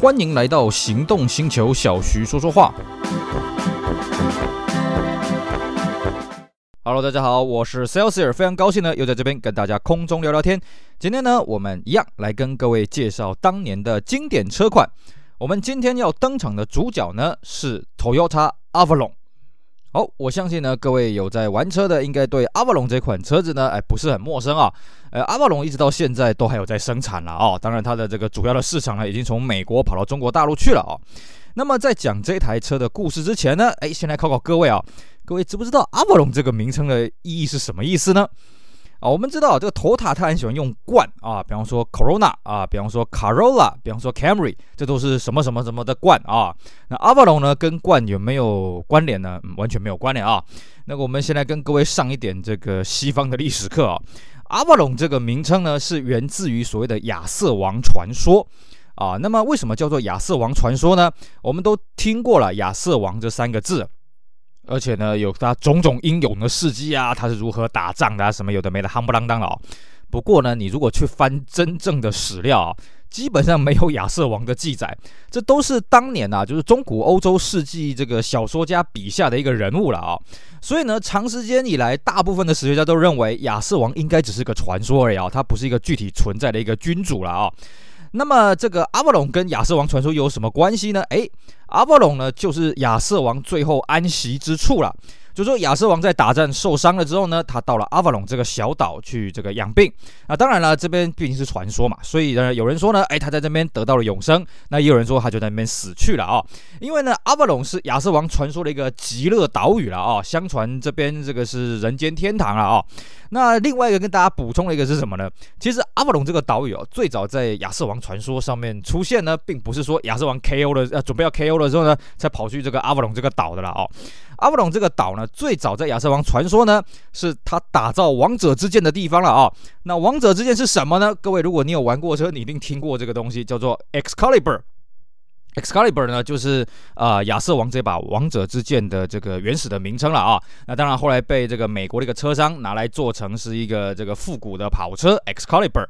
欢迎来到行动星球，小徐说说话。Hello，大家好，我是 Celsius，非常高兴呢，又在这边跟大家空中聊聊天。今天呢，我们一样来跟各位介绍当年的经典车款。我们今天要登场的主角呢是 Toyota Avalon。好，我相信呢，各位有在玩车的，应该对 Avalon 这款车子呢，哎，不是很陌生啊。呃，Avalon 一直到现在都还有在生产了啊。当然，它的这个主要的市场呢，已经从美国跑到中国大陆去了啊。那么，在讲这台车的故事之前呢，哎，先来考考各位啊，各位知不知道阿瓦隆这个名称的意义是什么意思呢？啊，我们知道这个 Toyota 他很喜欢用冠啊，比方说 Corona 啊，比方说 Corolla，比方说 Camry，这都是什么什么什么的冠啊。那阿瓦隆呢，跟冠有没有关联呢？完全没有关联啊。那我们先来跟各位上一点这个西方的历史课啊。阿瓦隆这个名称呢，是源自于所谓的亚瑟王传说啊。那么为什么叫做亚瑟王传说呢？我们都听过了亚瑟王这三个字。而且呢，有他种种英勇的事迹啊，他是如何打仗的啊，什么有的没的，夯不啷当的哦。不过呢，你如果去翻真正的史料啊，基本上没有亚瑟王的记载，这都是当年啊，就是中古欧洲世纪这个小说家笔下的一个人物了啊。所以呢，长时间以来，大部分的史学家都认为亚瑟王应该只是个传说而已啊，他不是一个具体存在的一个君主了啊。那么这个阿瓦隆跟亚瑟王传说有什么关系呢？诶，阿瓦隆呢，就是亚瑟王最后安息之处了。就说亚瑟王在打仗受伤了之后呢，他到了阿瓦隆这个小岛去这个养病。那当然了，这边毕竟是传说嘛，所以呢，有人说呢，诶，他在这边得到了永生。那也有人说他就在那边死去了啊、因为呢，阿瓦隆是亚瑟王传说的一个极乐岛屿了啊、相传这边这个是人间天堂了啊、那另外一个跟大家补充的一个是什么呢？其实阿瓦隆这个岛屿哦，最早在亚瑟王传说上面出现呢，并不是说亚瑟王 KO 了，呃，准备要 KO 了之后呢，才跑去这个阿瓦隆这个岛的了哦。阿布隆这个岛呢，最早在亚瑟王传说呢，是他打造王者之剑的地方了啊、那王者之剑是什么呢？各位，如果你有玩过车，你一定听过这个东西，叫做 Excalibur。Excalibur 呢，就是啊亚瑟王这把王者之剑的这个原始的名称了啊。那当然后来被这个美国的一个车商拿来做成是一个这个复古的跑车 Excalibur。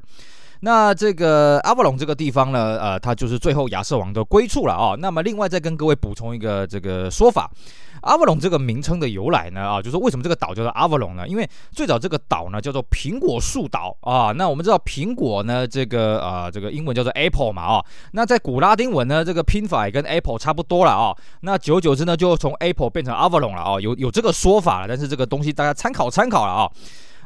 那这个阿瓦隆这个地方呢，呃，它就是最后亚瑟王的归处了啊。那么另外再跟各位补充一个这个说法，阿瓦隆这个名称的由来呢，啊，就是为什么这个岛叫做阿瓦隆呢？因为最早这个岛呢叫做苹果树岛啊。那我们知道苹果呢，这个啊，这个英文叫做 Apple 嘛啊。那在古拉丁文呢，这个拼法也跟 Apple 差不多了啊。那久而久之呢，就从 Apple 变成阿瓦隆了啊。有有这个说法了，但是这个东西大家参考参考了啊。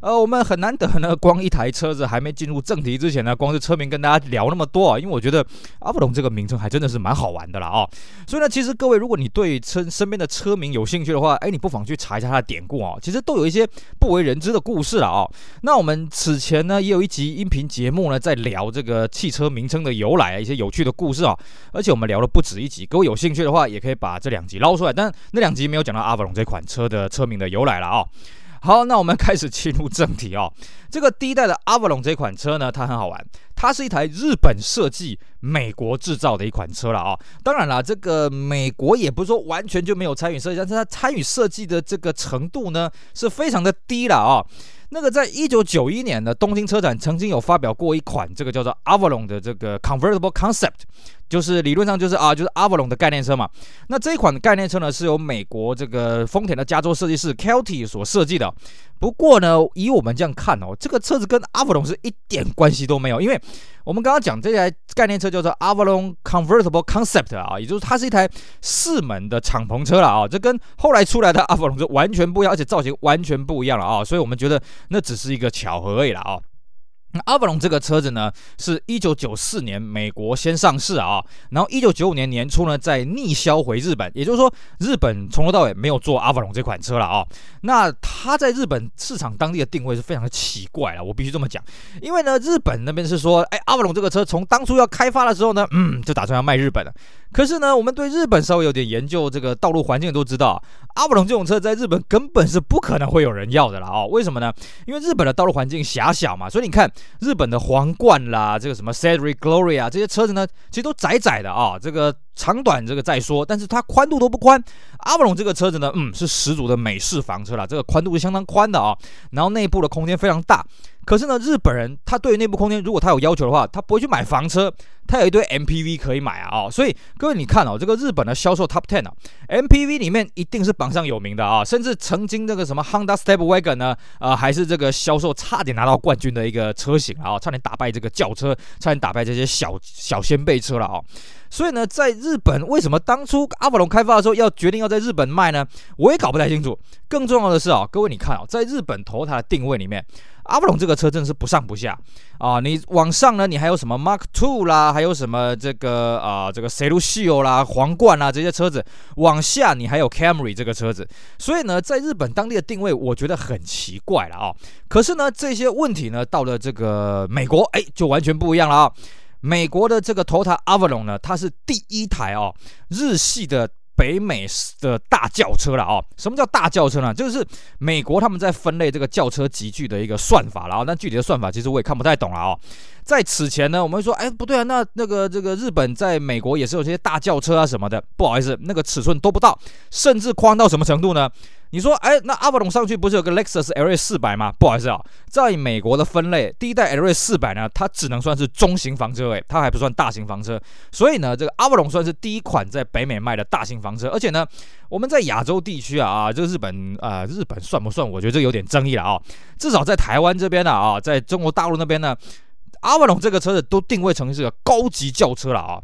呃，我们很难得呢，光一台车子还没进入正题之前呢，光是车名跟大家聊那么多啊，因为我觉得阿布隆这个名称还真的是蛮好玩的啦啊。所以呢，其实各位，如果你对车身边的车名有兴趣的话，哎，你不妨去查一下它的典故啊，其实都有一些不为人知的故事了啊。那我们此前呢，也有一集音频节目呢，在聊这个汽车名称的由来啊，一些有趣的故事啊，而且我们聊了不止一集，各位有兴趣的话，也可以把这两集捞出来，但那两集没有讲到阿布隆这款车的车名的由来了啊。好，那我们开始进入正题哦。这个第一代的阿瓦隆这款车呢，它很好玩，它是一台日本设计、美国制造的一款车了啊。当然了，这个美国也不是说完全就没有参与设计，但是它参与设计的这个程度呢，是非常的低了啊。那个在一九九一年的东京车展曾经有发表过一款这个叫做 Avalon 的这个 Convertible Concept，就是理论上就是啊就是 Avalon 的概念车嘛。那这一款概念车呢，是由美国这个丰田的加州设计师 Kelty 所设计的。不过呢，以我们这样看哦，这个车子跟 Avalon 是一点关系都没有，因为我们刚刚讲这台概念车叫做 Avalon Convertible Concept 啊，也就是它是一台四门的敞篷车了啊，这跟后来出来的 Avalon 是完全不一样，而且造型完全不一样了啊，所以我们觉得那只是一个巧合而已了啊。那阿瓦隆这个车子呢，是一九九四年美国先上市啊，然后一九九五年年初呢，再逆销回日本，也就是说，日本从头到尾没有做阿瓦隆这款车了啊。那它在日本市场当地的定位是非常的奇怪啊，我必须这么讲，因为呢，日本那边是说，哎，阿瓦隆这个车从当初要开发的时候呢，嗯，就打算要卖日本了。可是呢，我们对日本稍微有点研究，这个道路环境都知道，阿瓦隆这种车在日本根本是不可能会有人要的了啊！为什么呢？因为日本的道路环境狭小嘛，所以你看日本的皇冠啦，这个什么 Cedric Glory 啊这些车子呢，其实都窄窄的啊，这个长短这个再说，但是它宽度都不宽。阿瓦隆这个车子呢，嗯，是十足的美式房车啦，这个宽度是相当宽的啊，然后内部的空间非常大。可是呢，日本人他对于内部空间，如果他有要求的话，他不会去买房车，他有一堆 MPV 可以买啊。哦，所以各位你看哦，这个日本的销售 Top Ten 啊，MPV 里面一定是榜上有名的啊。甚至曾经这个什么 Honda Step Wagon 呢，呃，还是这个销售差点拿到冠军的一个车型啊，差点打败这个轿车，差点打败这些小小掀背车了啊。所以呢，在日本为什么当初阿瓦隆开发的时候要决定要在日本卖呢？我也搞不太清楚。更重要的是啊，各位你看啊，在日本投它的定位里面，阿布隆这个车真的是不上不下啊。你往上呢，你还有什么 Mark Two 啦，还有什么这个啊这个 Celluzio 啦、皇冠啦这些车子，往下你还有 Camry 这个车子。所以呢，在日本当地的定位，我觉得很奇怪了啊。可是呢，这些问题呢，到了这个美国，哎，就完全不一样了啊。美国的这个 tota Avalon 呢，它是第一台哦，日系的北美的大轿车了哦。什么叫大轿车呢？就是美国他们在分类这个轿车集聚的一个算法了哦。那具体的算法其实我也看不太懂了哦。在此前呢，我们说，哎，不对啊，那那个这个日本在美国也是有这些大轿车啊什么的。不好意思，那个尺寸都不到，甚至宽到什么程度呢？你说，哎，那阿瓦隆上去不是有个 Lexus LS 四百吗？不好意思啊，在美国的分类，第一代 LS 四百呢，它只能算是中型房车，哎，它还不算大型房车。所以呢，这个阿瓦隆算是第一款在北美卖的大型房车。而且呢，我们在亚洲地区啊啊，这个日本啊、呃，日本算不算？我觉得这有点争议了啊。至少在台湾这边呢啊，在中国大陆那边呢，阿瓦隆这个车子都定位成是个高级轿车了啊。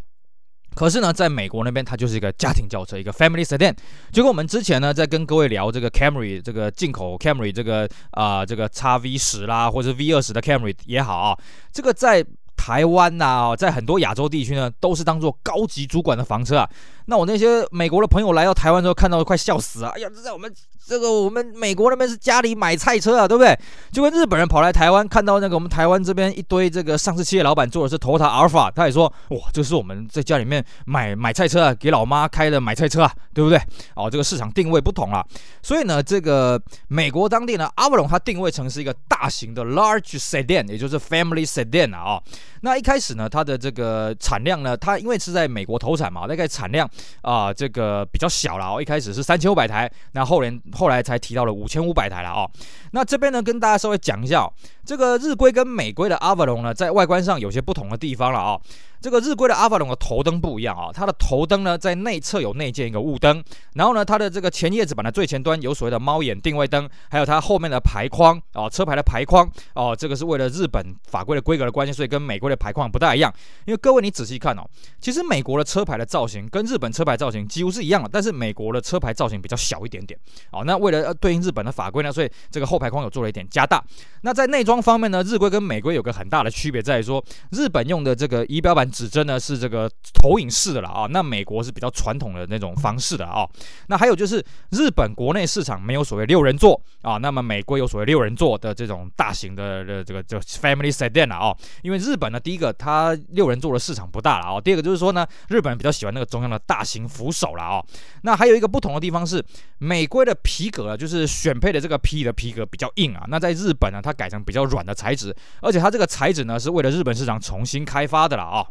可是呢，在美国那边，它就是一个家庭轿车，一个 family sedan。结果我们之前呢，在跟各位聊这个 Camry，这个进口 Camry，这个啊、这个 x V 十啦，或者 V 二十的 Camry 也好啊，这个在台湾呐、啊，在很多亚洲地区呢，都是当做高级主管的房车啊。那我那些美国的朋友来到台湾之后，看到都快笑死了。哎呀，这在我们这个我们美国那边是家里买菜车啊，对不对？就跟日本人跑来台湾，看到那个我们台湾这边一堆这个上市企业老板坐的是 Toyota Alphard，他也说哇，这是我们在家里面买买菜车啊，给老妈开的买菜车啊，对不对？哦，这个市场定位不同了。所以呢，这个美国当地呢，阿瓦隆它定位成是一个大型的 large sedan，也就是 family sedan 啊、那一开始呢，它的这个产量呢，它因为是在美国投产嘛，大概产量。啊、这个比较小了哦，一开始是三千五百台，那后来后来才提到了五千五百台了哦。那这边呢，跟大家稍微讲一下，这个日规跟美规的阿瓦隆呢，在外观上有些不同的地方了哦。这个日规的阿瓦隆的头灯不一样啊，它的头灯呢，在内侧有内建一个雾灯，然后呢，它的这个前叶子板的最前端有所谓的猫眼定位灯，还有它后面的牌框哦，车牌的牌框哦，这个是为了日本法规的规格的关系，所以跟美国的牌框不大一样。因为各位你仔细看哦，其实美国的车牌的造型跟日本车牌造型几乎是一样的，但是美国的车牌造型比较小一点点哦。那为了对应日本的法规呢，所以这个后排框有做了一点加大。那在内装方面呢，日规跟美规有个很大的区别在于说，日本用的这个仪表板。指针呢是这个投影式的了啊，那美国是比较传统的那种方式的啊。那还有就是日本国内市场没有所谓六人座啊，那么美规有所谓六人座的这种大型的的这个这 family sedan 啊。因为日本呢，第一个它六人座的市场不大了啊，第二个就是说呢，日本人比较喜欢那个中央的大型扶手了啊。那还有一个不同的地方是，美规的皮革就是选配的这个皮的皮革比较硬啊，那在日本呢，它改成比较软的材质，而且它这个材质呢是为了日本市场重新开发的了啊。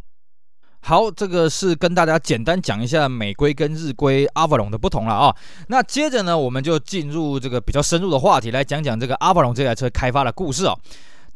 好，这个是跟大家简单讲一下美规跟日规阿瓦隆的不同了啊。那接着呢，我们就进入这个比较深入的话题，来讲讲这个阿瓦隆这台车开发的故事哦。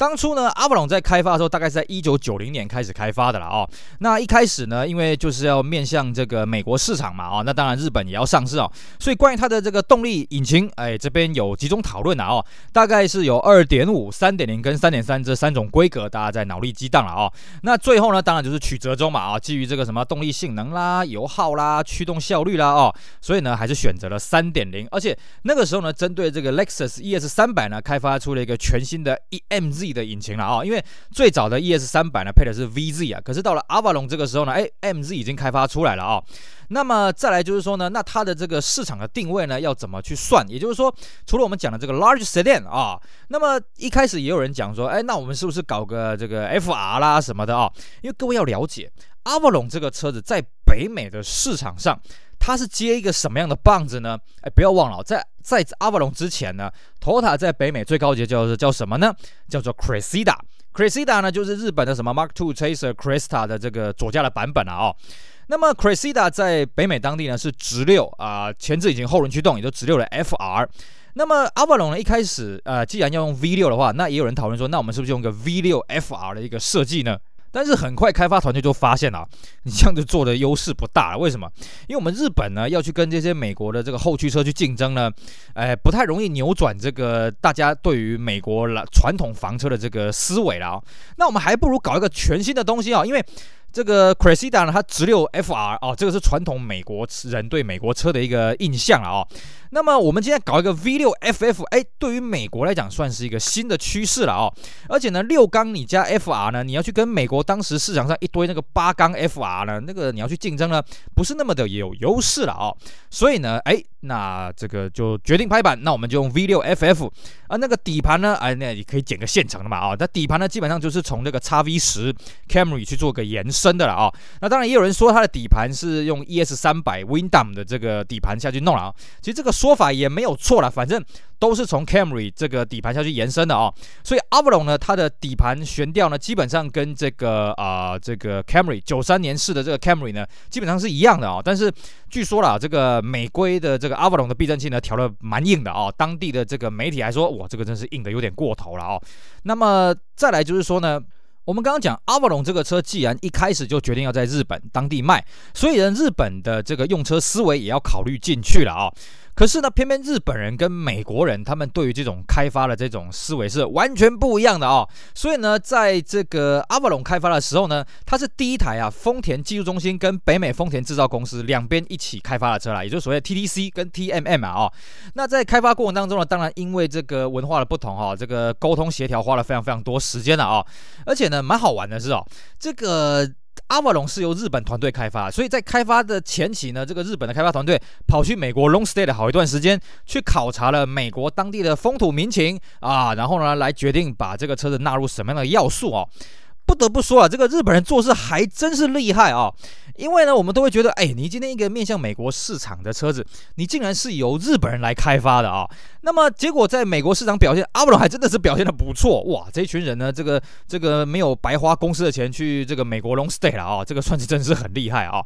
当初呢，阿布隆在开发的时候，大概是在一九九零年开始开发的了哦。那一开始呢，因为就是要面向这个美国市场嘛，哦，那当然日本也要上市哦。所以关于它的这个动力引擎，哎，这边有几种讨论的哦。大概是有二点五、三点零跟三点三这三种规格，大家在脑力激荡了哦。那最后呢，当然就是曲折中嘛，啊，基于这个什么动力性能啦、油耗啦、驱动效率啦，哦，所以呢，还是选择了三点零。而且那个时候呢，针对这个 Lexus ES 三百呢，开发出了一个全新的 EMZ。的引擎了啊，因为最早的 ES 三百呢配的是 VZ 啊，可是到了阿瓦隆这个时候呢，哎，MZ 已经开发出来了啊。那么再来就是说呢，那它的这个市场的定位呢要怎么去算？也就是说，除了我们讲的这个 Large Sedan 啊，那么一开始也有人讲说，哎，那我们是不是搞个这个 FR 啦什么的啊？因为各位要了解阿瓦隆这个车子在北美的市场上。它是接一个什么样的棒子呢？哎，不要忘了，在在阿瓦隆之前呢，Toyota 在北美最高级叫做叫什么呢？叫做 Cressida。Cressida 呢，就是日本的什么 Mark II Chaser Cresta 的这个左驾的版本了啊、哦。那么 Cressida 在北美当地呢是直六啊，前置引擎后轮驱动，也就直六的 FR。那么 Avalon 呢，一开始呃，既然要用 V6 的话，那也有人讨论说，那我们是不是用个 V6 FR 的一个设计呢？但是很快开发团队就发现啊，你这样子做的优势不大了。为什么？因为我们日本呢要去跟这些美国的这个后驱车去竞争呢，哎，不太容易扭转这个大家对于美国了传统房车的这个思维了啊。那我们还不如搞一个全新的东西啊，因为。这个 Cressida 呢，它直六 FR 哦，这个是传统美国人对美国车的一个印象了哦。那么我们今天搞一个 V6 FF，哎，对于美国来讲算是一个新的趋势了哦。而且呢，六缸你加 FR 呢，你要去跟美国当时市场上一堆那个八缸 FR 呢，那个你要去竞争呢，不是那么的有优势了哦。所以呢，哎，那这个就决定拍板，那我们就用 V6 FF 啊。那个底盘呢，哎，那你可以剪个现成的嘛啊。那底盘呢，基本上就是从这个 XV10 Camry 去做个延伸的了啊。那当然也有人说它的底盘是用 ES 三百 Windom 的这个底盘下去弄了啊。其实这个。说法也没有错了，反正都是从 Camry 这个底盘下去延伸的啊、所以 Avalon 呢，它的底盘悬吊呢，基本上跟这个啊、呃、这个 Camry 九三年式的这个 Camry 呢，基本上是一样的啊、但是据说啦，这个美规的这个 Avalon 的避震器呢，调的蛮硬的啊、哦。当地的这个媒体还说，哇，这个真是硬的有点过头了哦。那么再来就是说呢。我们刚刚讲阿瓦隆这个车，既然一开始就决定要在日本当地卖，所以呢，日本的这个用车思维也要考虑进去了啊、可是呢，偏偏日本人跟美国人他们对于这种开发的这种思维是完全不一样的、哦。所以呢，在这个阿瓦隆开发的时候呢，它是第一台啊，丰田技术中心跟北美丰田制造公司两边一起开发的车啦，也就是所谓 TTC 跟 TMM 啊、那在开发过程当中呢，当然因为这个文化的不同哈、哦，这个沟通协调花了非常非常多时间了啊、哦。而且呢，蛮好玩的是哦，这个。阿瓦隆是由日本团队开发，所以在开发的前期呢，这个日本的开发团队跑去美国 long stay 了好一段时间，去考察了美国当地的风土民情啊，然后呢，来决定把这个车子纳入什么样的要素哦。不得不说啊，这个日本人做事还真是厉害啊！因为呢，我们都会觉得，哎，你今天一个面向美国市场的车子，你竟然是由日本人来开发的啊！那么结果在美国市场表现，阿布隆还真的是表现得不错哇！这一群人呢，这个这个没有白花公司的钱去这个美国 long stay 了啊，这个算是真是很厉害啊！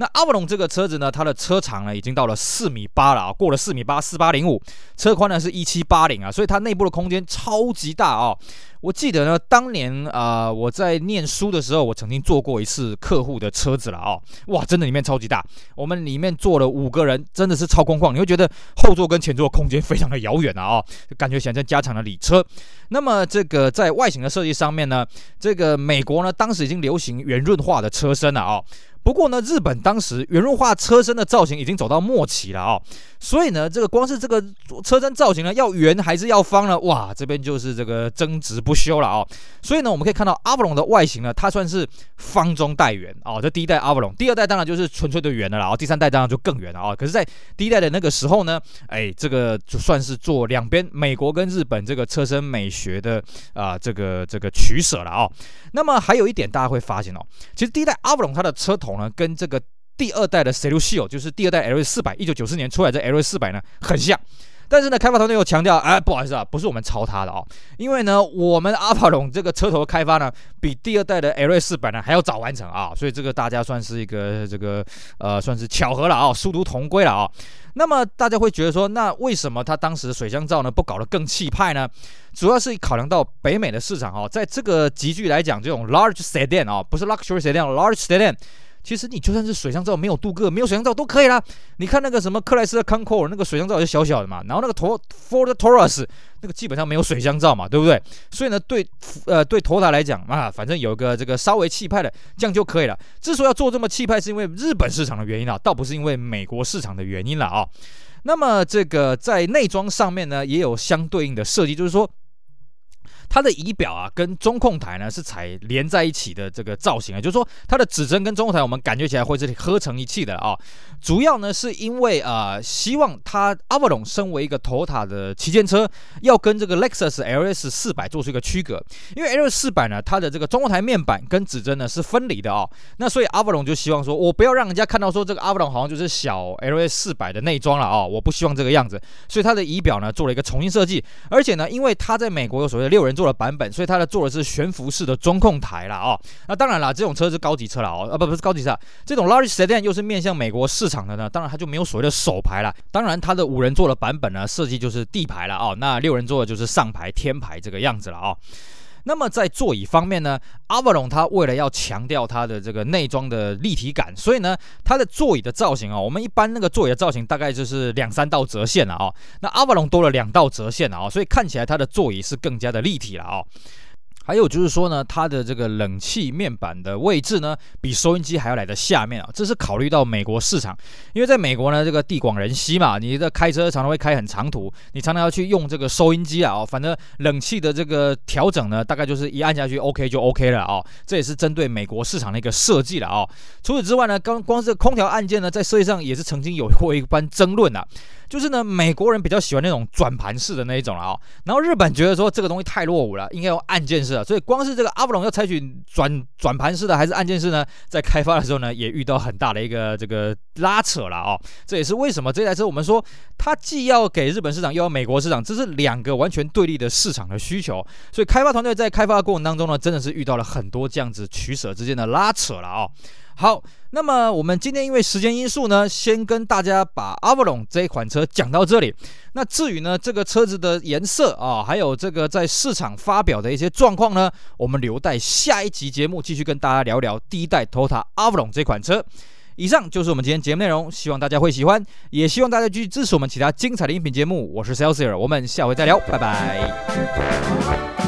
那阿布隆这个车子呢，它的车长呢已经到了四米八了啊，过了四米八，四八零五，车宽呢是一七八零啊，所以它内部的空间超级大啊！我记得呢，当年啊、我在念书的时候，我曾经坐过一次客户的车子了哦，哇，真的里面超级大，我们里面坐了五个人，真的是超空旷，你会觉得后座跟前座空间非常的遥远啊，哦，感觉像在加长的礼车。那么这个在外形的设计上面呢，这个美国呢当时已经流行圆润化的车身了哦。不过呢，日本当时圆润化车身的造型已经走到末期了啊、哦，所以呢，这个光是这个车身造型呢，要圆还是要方呢？哇，这边就是这个争执不休了啊、哦。所以呢，我们可以看到阿布隆的外形呢，它算是方中带圆啊。这第一代阿布隆，第二代当然就是纯粹的圆的了，然后第三代当然就更圆了啊。可是，在第一代的那个时候呢，哎，这个就算是做两边美国跟日本这个车身美学的啊、这个这个取舍了啊、哦。那么还有一点大家会发现哦，其实第一代阿布隆它的车头。跟这个第二代的 Celluzio，就是第二代 L 四百，一九九四年出来的 L 四百呢，很像。但是呢，开发团队又强调，哎，不好意思啊，不是我们抄他的哦，因为呢，我们阿帕隆这个车头开发呢，比第二代的 L 四百呢还要早完成啊，所以这个大家算是一个这个呃，算是巧合了啊，殊途同归了啊。那么大家会觉得说，那为什么他当时水箱罩呢不搞得更气派呢？主要是考量到北美的市场啊，在这个级距来讲，这种 large sedan 啊，不是 luxury sedan，large sedan。其实你就算是水箱罩没有镀铬，没有水箱罩都可以啦。你看那个什么克莱斯的 Concor，那个水箱罩也是小小的嘛，然后那个 Ford Taurus 那个基本上没有水箱罩嘛，对不对？所以呢，对呃对头台来讲啊，反正有个这个稍微气派的这样就可以了。之所以要做这么气派，是因为日本市场的原因啊，倒不是因为美国市场的原因了啊。那么这个在内装上面呢，也有相对应的设计，就是说。它的仪表啊，跟中控台呢是采连在一起的这个造型啊，就是说它的指针跟中控台，我们感觉起来会是合成一气的啊。主要呢是因为啊，希望它 Avalon 身为一个头塔的旗舰车，要跟这个 Lexus LS 四百做出一个区隔。因为 LS 四百呢，它的这个中控台面板跟指针呢是分离的啊。那所以 Avalon 就希望说，我不要让人家看到说这个 Avalon 好像就是小 LS 四百的内装了啊，我不希望这个样子。所以它的仪表呢做了一个重新设计，而且呢，因为它在美国有所谓的六人。做的版本，所以它的做的是悬浮式的中控台了啊。那当然啦，这种车是高级车了哦，啊不不是高级车，这种 Large Sedan 又是面向美国市场的呢，当然它就没有所谓的首排了。当然它的五人座的版本呢，设计就是地排了哦，那六人座的就是上排天排这个样子了哦。那么在座椅方面呢阿瓦隆它为了要强调它的这个内装的立体感，所以呢，它的座椅的造型啊，我们一般那个座椅的造型大概就是两三道折线了啊，那阿瓦隆多了两道折线了啊，所以看起来它的座椅是更加的立体了啊。还有就是说呢，它的这个冷气面板的位置呢，比收音机还要来的下面啊，这是考虑到美国市场，因为在美国呢，这个地广人稀嘛，你的开车常常会开很长途，你常常要去用这个收音机啊，反正冷气的这个调整呢，大概就是一按下去，OK 就 OK 了啊，这也是针对美国市场的一个设计了啊。除此之外呢，刚光是空调按键呢，在设计上也是曾经有过一番争论啊。就是呢，美国人比较喜欢那种转盘式的那一种了啊，然后日本觉得说这个东西太落伍了，应该用按键式的，所以光是这个阿布隆要采取转转盘式的还是按键式呢，在开发的时候呢，也遇到很大的一个这个拉扯了啊，这也是为什么这台车我们说它既要给日本市场，又要美国市场，这是两个完全对立的市场的需求，所以开发团队在开发的过程当中呢，真的是遇到了很多这样子取舍之间的拉扯了啊。好，那么我们今天因为时间因素呢，先跟大家把 Avalon 这一款车讲到这里。那至于呢，这个车子的颜色啊，还有这个在市场发表的一些状况呢，我们留待下一集节目继续跟大家聊聊第一代 Toyota Avalon 这款车。以上就是我们今天节目内容，希望大家会喜欢，也希望大家继续支持我们其他精彩的音频节目。我是 Celsior，我们下回再聊，拜拜。